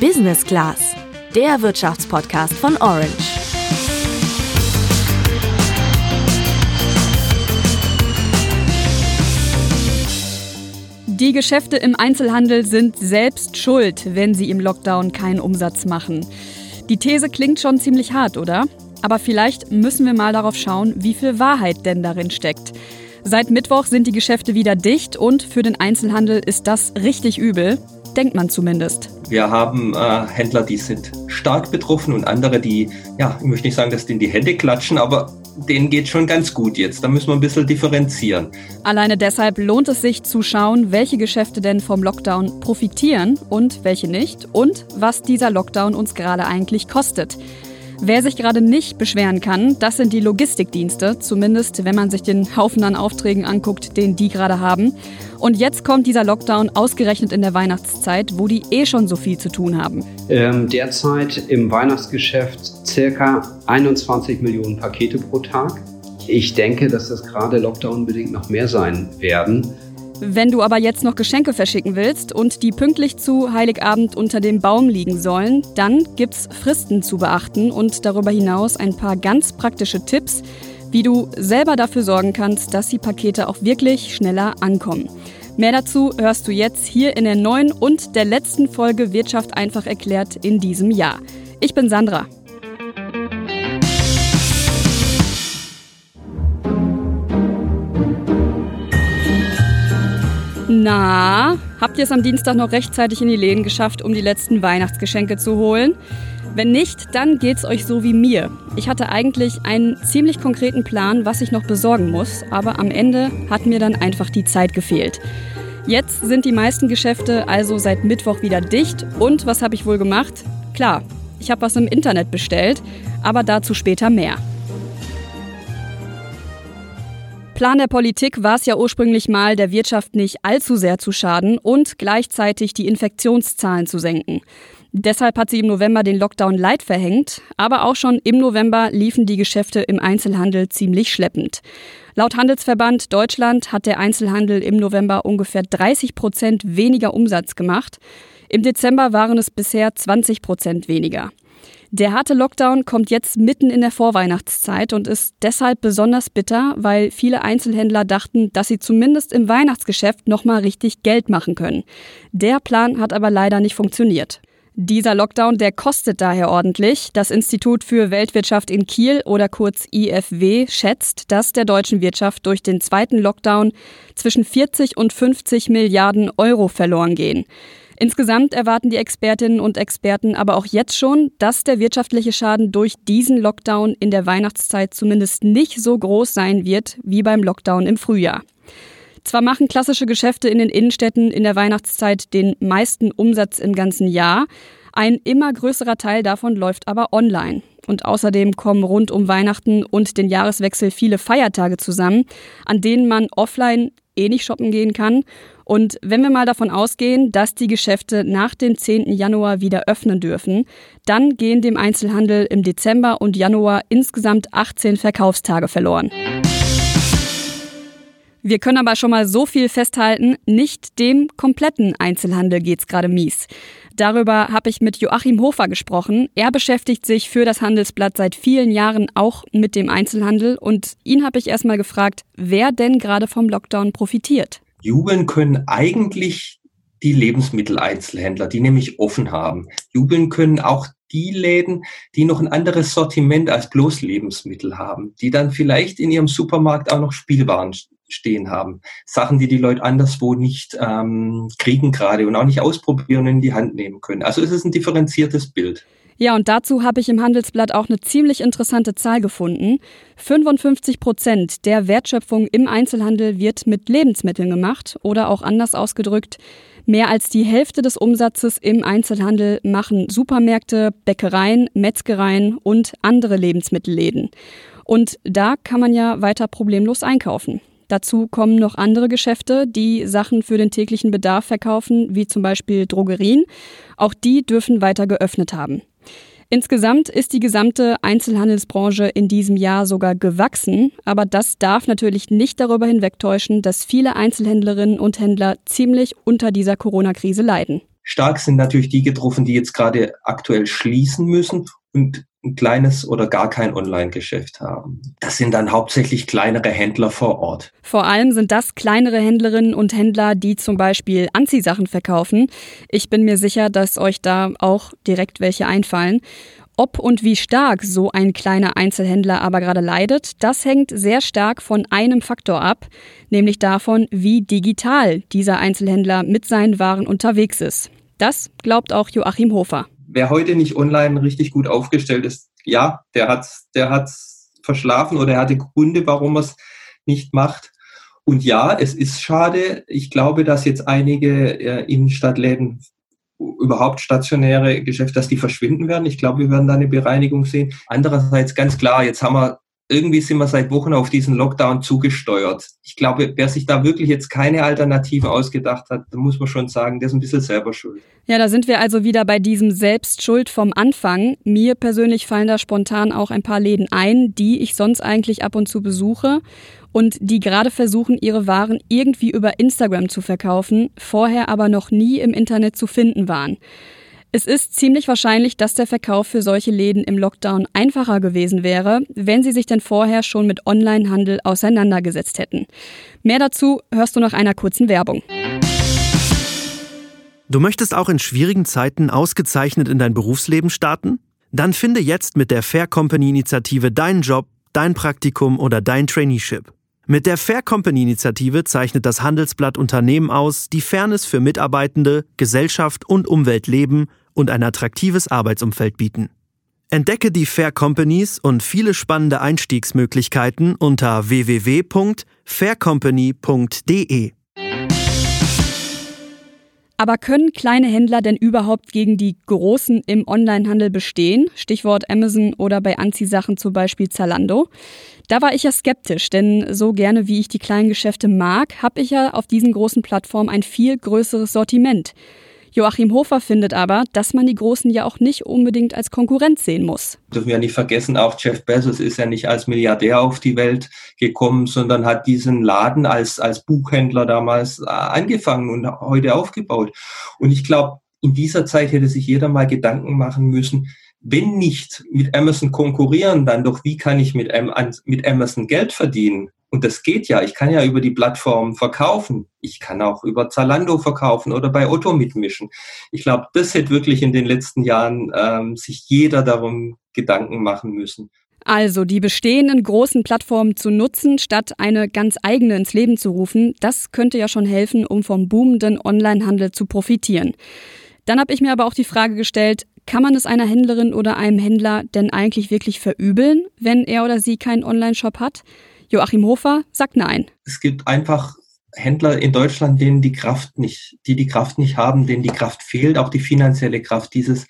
Business Class, der Wirtschaftspodcast von Orange. Die Geschäfte im Einzelhandel sind selbst schuld, wenn sie im Lockdown keinen Umsatz machen. Die These klingt schon ziemlich hart, oder? Aber vielleicht müssen wir mal darauf schauen, wie viel Wahrheit denn darin steckt. Seit Mittwoch sind die Geschäfte wieder dicht und für den Einzelhandel ist das richtig übel denkt man zumindest. Wir haben äh, Händler, die sind stark betroffen und andere, die, ja, ich möchte nicht sagen, dass denen die Hände klatschen, aber denen geht schon ganz gut jetzt. Da müssen wir ein bisschen differenzieren. Alleine deshalb lohnt es sich zu schauen, welche Geschäfte denn vom Lockdown profitieren und welche nicht und was dieser Lockdown uns gerade eigentlich kostet. Wer sich gerade nicht beschweren kann, das sind die Logistikdienste, zumindest wenn man sich den Haufen an Aufträgen anguckt, den die gerade haben. Und jetzt kommt dieser Lockdown ausgerechnet in der Weihnachtszeit, wo die eh schon so viel zu tun haben. Ähm, derzeit im Weihnachtsgeschäft circa 21 Millionen Pakete pro Tag. Ich denke, dass das gerade Lockdown-bedingt noch mehr sein werden. Wenn du aber jetzt noch Geschenke verschicken willst und die pünktlich zu Heiligabend unter dem Baum liegen sollen, dann gibt's Fristen zu beachten und darüber hinaus ein paar ganz praktische Tipps, wie du selber dafür sorgen kannst, dass die Pakete auch wirklich schneller ankommen. Mehr dazu hörst du jetzt hier in der neuen und der letzten Folge Wirtschaft einfach erklärt in diesem Jahr. Ich bin Sandra. Na, habt ihr es am Dienstag noch rechtzeitig in die Läden geschafft, um die letzten Weihnachtsgeschenke zu holen? Wenn nicht, dann geht's euch so wie mir. Ich hatte eigentlich einen ziemlich konkreten Plan, was ich noch besorgen muss, aber am Ende hat mir dann einfach die Zeit gefehlt. Jetzt sind die meisten Geschäfte also seit Mittwoch wieder dicht und was habe ich wohl gemacht? Klar, ich habe was im Internet bestellt, aber dazu später mehr. Plan der Politik war es ja ursprünglich mal, der Wirtschaft nicht allzu sehr zu schaden und gleichzeitig die Infektionszahlen zu senken. Deshalb hat sie im November den Lockdown Light verhängt, aber auch schon im November liefen die Geschäfte im Einzelhandel ziemlich schleppend. Laut Handelsverband Deutschland hat der Einzelhandel im November ungefähr 30 Prozent weniger Umsatz gemacht. Im Dezember waren es bisher 20 Prozent weniger. Der harte Lockdown kommt jetzt mitten in der Vorweihnachtszeit und ist deshalb besonders bitter, weil viele Einzelhändler dachten, dass sie zumindest im Weihnachtsgeschäft nochmal richtig Geld machen können. Der Plan hat aber leider nicht funktioniert. Dieser Lockdown, der kostet daher ordentlich. Das Institut für Weltwirtschaft in Kiel oder kurz IFW schätzt, dass der deutschen Wirtschaft durch den zweiten Lockdown zwischen 40 und 50 Milliarden Euro verloren gehen. Insgesamt erwarten die Expertinnen und Experten aber auch jetzt schon, dass der wirtschaftliche Schaden durch diesen Lockdown in der Weihnachtszeit zumindest nicht so groß sein wird wie beim Lockdown im Frühjahr. Zwar machen klassische Geschäfte in den Innenstädten in der Weihnachtszeit den meisten Umsatz im ganzen Jahr, ein immer größerer Teil davon läuft aber online. Und außerdem kommen rund um Weihnachten und den Jahreswechsel viele Feiertage zusammen, an denen man offline eh nicht shoppen gehen kann und wenn wir mal davon ausgehen, dass die Geschäfte nach dem 10. Januar wieder öffnen dürfen, dann gehen dem Einzelhandel im Dezember und Januar insgesamt 18 Verkaufstage verloren. Wir können aber schon mal so viel festhalten, nicht dem kompletten Einzelhandel geht's gerade mies. Darüber habe ich mit Joachim Hofer gesprochen. Er beschäftigt sich für das Handelsblatt seit vielen Jahren auch mit dem Einzelhandel und ihn habe ich erstmal gefragt, wer denn gerade vom Lockdown profitiert jubeln können eigentlich die Lebensmitteleinzelhändler, die nämlich offen haben. Jubeln können auch die Läden, die noch ein anderes Sortiment als bloß Lebensmittel haben, die dann vielleicht in ihrem Supermarkt auch noch Spielwaren stehen haben. Sachen, die die Leute anderswo nicht ähm, kriegen gerade und auch nicht ausprobieren und in die Hand nehmen können. Also es ist ein differenziertes Bild. Ja, und dazu habe ich im Handelsblatt auch eine ziemlich interessante Zahl gefunden. 55 Prozent der Wertschöpfung im Einzelhandel wird mit Lebensmitteln gemacht oder auch anders ausgedrückt. Mehr als die Hälfte des Umsatzes im Einzelhandel machen Supermärkte, Bäckereien, Metzgereien und andere Lebensmittelläden. Und da kann man ja weiter problemlos einkaufen. Dazu kommen noch andere Geschäfte, die Sachen für den täglichen Bedarf verkaufen, wie zum Beispiel Drogerien. Auch die dürfen weiter geöffnet haben. Insgesamt ist die gesamte Einzelhandelsbranche in diesem Jahr sogar gewachsen, aber das darf natürlich nicht darüber hinwegtäuschen, dass viele Einzelhändlerinnen und Händler ziemlich unter dieser Corona-Krise leiden. stark sind natürlich die getroffen, die jetzt gerade aktuell schließen müssen und ein kleines oder gar kein Online-Geschäft haben. Das sind dann hauptsächlich kleinere Händler vor Ort. Vor allem sind das kleinere Händlerinnen und Händler, die zum Beispiel Anziehsachen verkaufen. Ich bin mir sicher, dass euch da auch direkt welche einfallen. Ob und wie stark so ein kleiner Einzelhändler aber gerade leidet, das hängt sehr stark von einem Faktor ab, nämlich davon, wie digital dieser Einzelhändler mit seinen Waren unterwegs ist. Das glaubt auch Joachim Hofer wer heute nicht online richtig gut aufgestellt ist, ja, der hat der hat's verschlafen oder er hatte Gründe, warum er es nicht macht. Und ja, es ist schade. Ich glaube, dass jetzt einige äh, Innenstadtläden überhaupt stationäre Geschäfte, dass die verschwinden werden. Ich glaube, wir werden da eine Bereinigung sehen. Andererseits ganz klar, jetzt haben wir irgendwie sind wir seit Wochen auf diesen Lockdown zugesteuert. Ich glaube, wer sich da wirklich jetzt keine Alternative ausgedacht hat, da muss man schon sagen, der ist ein bisschen selber schuld. Ja, da sind wir also wieder bei diesem Selbstschuld vom Anfang. Mir persönlich fallen da spontan auch ein paar Läden ein, die ich sonst eigentlich ab und zu besuche und die gerade versuchen, ihre Waren irgendwie über Instagram zu verkaufen, vorher aber noch nie im Internet zu finden waren. Es ist ziemlich wahrscheinlich, dass der Verkauf für solche Läden im Lockdown einfacher gewesen wäre, wenn sie sich denn vorher schon mit Onlinehandel auseinandergesetzt hätten. Mehr dazu hörst du nach einer kurzen Werbung. Du möchtest auch in schwierigen Zeiten ausgezeichnet in dein Berufsleben starten? Dann finde jetzt mit der Fair Company Initiative deinen Job, dein Praktikum oder dein Traineeship. Mit der Fair Company Initiative zeichnet das Handelsblatt Unternehmen aus, die Fairness für Mitarbeitende, Gesellschaft und Umwelt leben und ein attraktives Arbeitsumfeld bieten. Entdecke die Fair Companies und viele spannende Einstiegsmöglichkeiten unter www.faircompany.de. Aber können kleine Händler denn überhaupt gegen die großen im Onlinehandel bestehen? Stichwort Amazon oder bei Anziehsachen zum Beispiel Zalando. Da war ich ja skeptisch, denn so gerne wie ich die kleinen Geschäfte mag, habe ich ja auf diesen großen Plattformen ein viel größeres Sortiment. Joachim Hofer findet aber, dass man die Großen ja auch nicht unbedingt als Konkurrenz sehen muss. Dürfen wir nicht vergessen, auch Jeff Bezos ist ja nicht als Milliardär auf die Welt gekommen, sondern hat diesen Laden als, als Buchhändler damals äh, angefangen und heute aufgebaut. Und ich glaube, in dieser Zeit hätte sich jeder mal Gedanken machen müssen, wenn nicht mit Amazon konkurrieren, dann doch, wie kann ich mit, mit Amazon Geld verdienen? Und das geht ja. Ich kann ja über die Plattform verkaufen. Ich kann auch über Zalando verkaufen oder bei Otto mitmischen. Ich glaube, das hätte wirklich in den letzten Jahren ähm, sich jeder darum Gedanken machen müssen. Also die bestehenden großen Plattformen zu nutzen, statt eine ganz eigene ins Leben zu rufen, das könnte ja schon helfen, um vom boomenden Onlinehandel zu profitieren. Dann habe ich mir aber auch die Frage gestellt, kann man es einer Händlerin oder einem Händler denn eigentlich wirklich verübeln, wenn er oder sie keinen Online-Shop hat? Joachim Hofer sagt nein. Es gibt einfach Händler in Deutschland, denen die Kraft nicht, die die Kraft nicht haben, denen die Kraft fehlt, auch die finanzielle Kraft, dieses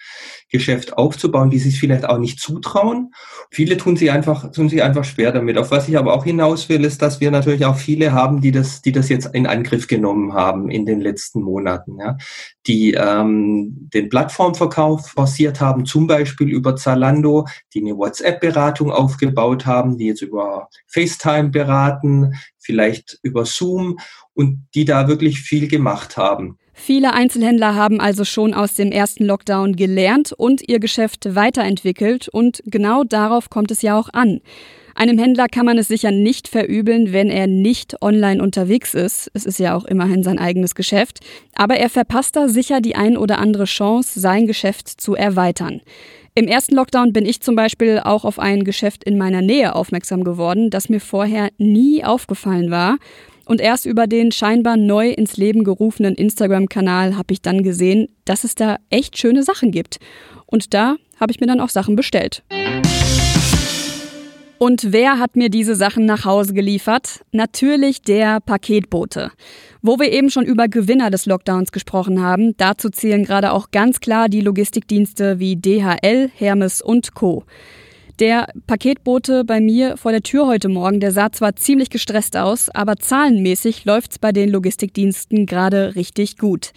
Geschäft aufzubauen, die sich vielleicht auch nicht zutrauen. Viele tun sich einfach, tun sich einfach schwer damit. Auf was ich aber auch hinaus will, ist, dass wir natürlich auch viele haben, die das, die das jetzt in Angriff genommen haben in den letzten Monaten, ja, die ähm, den Plattformverkauf forciert haben, zum Beispiel über Zalando, die eine WhatsApp-Beratung aufgebaut haben, die jetzt über FaceTime beraten, vielleicht über Zoom und die da wirklich viel gemacht haben. Viele Einzelhändler haben also schon aus dem ersten Lockdown gelernt und ihr Geschäft weiterentwickelt und genau darauf kommt es ja auch an. Einem Händler kann man es sicher nicht verübeln, wenn er nicht online unterwegs ist. Es ist ja auch immerhin sein eigenes Geschäft. Aber er verpasst da sicher die ein oder andere Chance, sein Geschäft zu erweitern. Im ersten Lockdown bin ich zum Beispiel auch auf ein Geschäft in meiner Nähe aufmerksam geworden, das mir vorher nie aufgefallen war. Und erst über den scheinbar neu ins Leben gerufenen Instagram-Kanal habe ich dann gesehen, dass es da echt schöne Sachen gibt. Und da habe ich mir dann auch Sachen bestellt. Und wer hat mir diese Sachen nach Hause geliefert? Natürlich der Paketbote. Wo wir eben schon über Gewinner des Lockdowns gesprochen haben, dazu zählen gerade auch ganz klar die Logistikdienste wie DHL, Hermes und Co. Der Paketbote bei mir vor der Tür heute Morgen, der sah zwar ziemlich gestresst aus, aber zahlenmäßig läuft's bei den Logistikdiensten gerade richtig gut.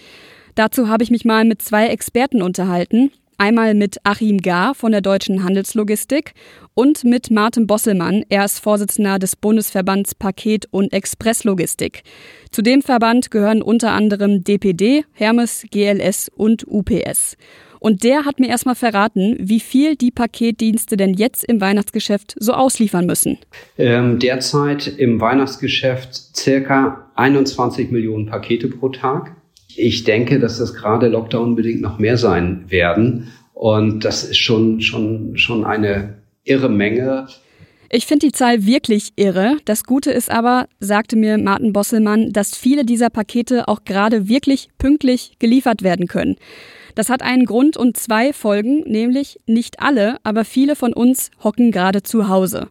Dazu habe ich mich mal mit zwei Experten unterhalten. Einmal mit Achim Gar von der Deutschen Handelslogistik und mit Martin Bosselmann. Er ist Vorsitzender des Bundesverbands Paket- und Expresslogistik. Zu dem Verband gehören unter anderem DPD, Hermes, GLS und UPS. Und der hat mir erstmal verraten, wie viel die Paketdienste denn jetzt im Weihnachtsgeschäft so ausliefern müssen. Ähm, derzeit im Weihnachtsgeschäft circa 21 Millionen Pakete pro Tag. Ich denke, dass das gerade Lockdown-bedingt noch mehr sein werden. Und das ist schon, schon, schon eine irre Menge. Ich finde die Zahl wirklich irre. Das Gute ist aber, sagte mir Martin Bosselmann, dass viele dieser Pakete auch gerade wirklich pünktlich geliefert werden können. Das hat einen Grund und zwei Folgen, nämlich nicht alle, aber viele von uns hocken gerade zu Hause.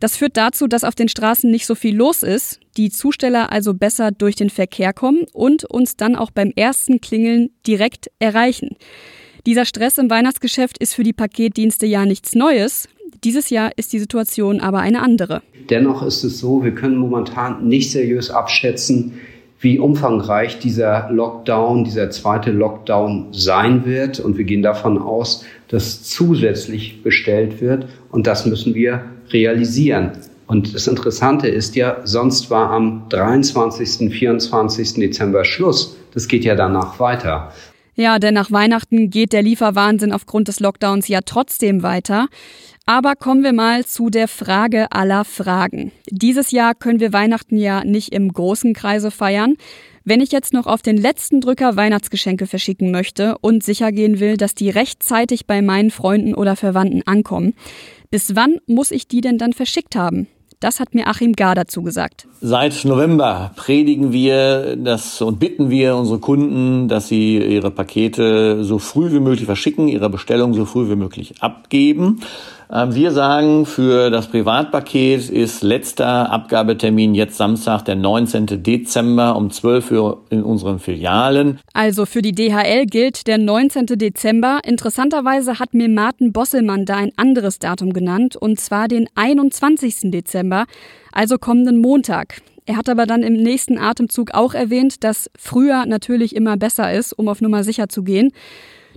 Das führt dazu, dass auf den Straßen nicht so viel los ist, die Zusteller also besser durch den Verkehr kommen und uns dann auch beim ersten Klingeln direkt erreichen. Dieser Stress im Weihnachtsgeschäft ist für die Paketdienste ja nichts Neues. Dieses Jahr ist die Situation aber eine andere. Dennoch ist es so, wir können momentan nicht seriös abschätzen, wie umfangreich dieser Lockdown, dieser zweite Lockdown sein wird. Und wir gehen davon aus, dass zusätzlich bestellt wird. Und das müssen wir realisieren. Und das Interessante ist ja, sonst war am 23., 24. Dezember Schluss. Das geht ja danach weiter. Ja, denn nach Weihnachten geht der Lieferwahnsinn aufgrund des Lockdowns ja trotzdem weiter. Aber kommen wir mal zu der Frage aller Fragen. Dieses Jahr können wir Weihnachten ja nicht im großen Kreise feiern. Wenn ich jetzt noch auf den letzten Drücker Weihnachtsgeschenke verschicken möchte und sicher gehen will, dass die rechtzeitig bei meinen Freunden oder Verwandten ankommen, bis wann muss ich die denn dann verschickt haben? Das hat mir Achim Gar dazu gesagt. Seit November predigen wir das und bitten wir unsere Kunden, dass sie ihre Pakete so früh wie möglich verschicken, ihre Bestellung so früh wie möglich abgeben. Ähm, wir sagen, für das Privatpaket ist letzter Abgabetermin jetzt Samstag, der 19. Dezember um 12 Uhr in unseren Filialen. Also für die DHL gilt der 19. Dezember. Interessanterweise hat mir Martin Bosselmann da ein anderes Datum genannt, und zwar den 21. Dezember, also kommenden Montag. Er hat aber dann im nächsten Atemzug auch erwähnt, dass früher natürlich immer besser ist, um auf Nummer sicher zu gehen.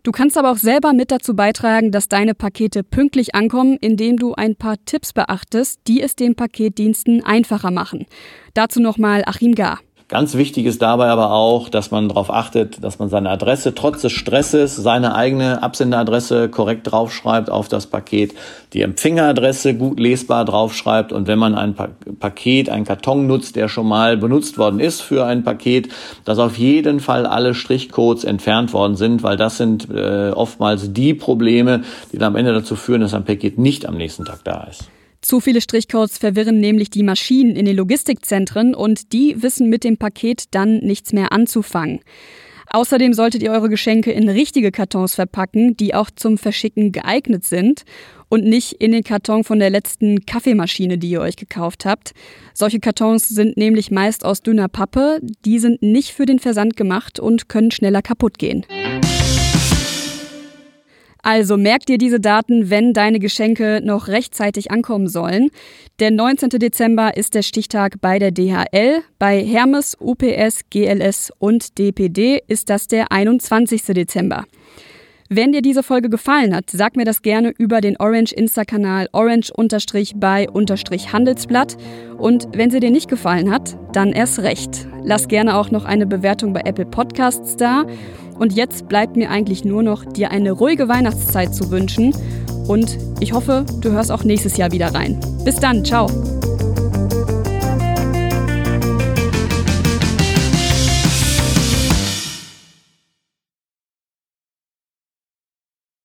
Du kannst aber auch selber mit dazu beitragen, dass deine Pakete pünktlich ankommen, indem du ein paar Tipps beachtest, die es den Paketdiensten einfacher machen. Dazu nochmal Achim Gar. Ganz wichtig ist dabei aber auch, dass man darauf achtet, dass man seine Adresse trotz des Stresses, seine eigene Absenderadresse korrekt draufschreibt auf das Paket, die Empfängeradresse gut lesbar draufschreibt und wenn man ein Paket, ein Karton nutzt, der schon mal benutzt worden ist für ein Paket, dass auf jeden Fall alle Strichcodes entfernt worden sind, weil das sind äh, oftmals die Probleme, die dann am Ende dazu führen, dass ein Paket nicht am nächsten Tag da ist. Zu viele Strichcodes verwirren nämlich die Maschinen in den Logistikzentren und die wissen mit dem Paket dann nichts mehr anzufangen. Außerdem solltet ihr eure Geschenke in richtige Kartons verpacken, die auch zum Verschicken geeignet sind und nicht in den Karton von der letzten Kaffeemaschine, die ihr euch gekauft habt. Solche Kartons sind nämlich meist aus dünner Pappe, die sind nicht für den Versand gemacht und können schneller kaputt gehen. Also merk dir diese Daten, wenn deine Geschenke noch rechtzeitig ankommen sollen. Der 19. Dezember ist der Stichtag bei der DHL. Bei Hermes, UPS, GLS und DPD ist das der 21. Dezember. Wenn dir diese Folge gefallen hat, sag mir das gerne über den Orange Insta-Kanal orange-by-handelsblatt. Und wenn sie dir nicht gefallen hat, dann erst recht. Lass gerne auch noch eine Bewertung bei Apple Podcasts da. Und jetzt bleibt mir eigentlich nur noch, dir eine ruhige Weihnachtszeit zu wünschen. Und ich hoffe, du hörst auch nächstes Jahr wieder rein. Bis dann, ciao.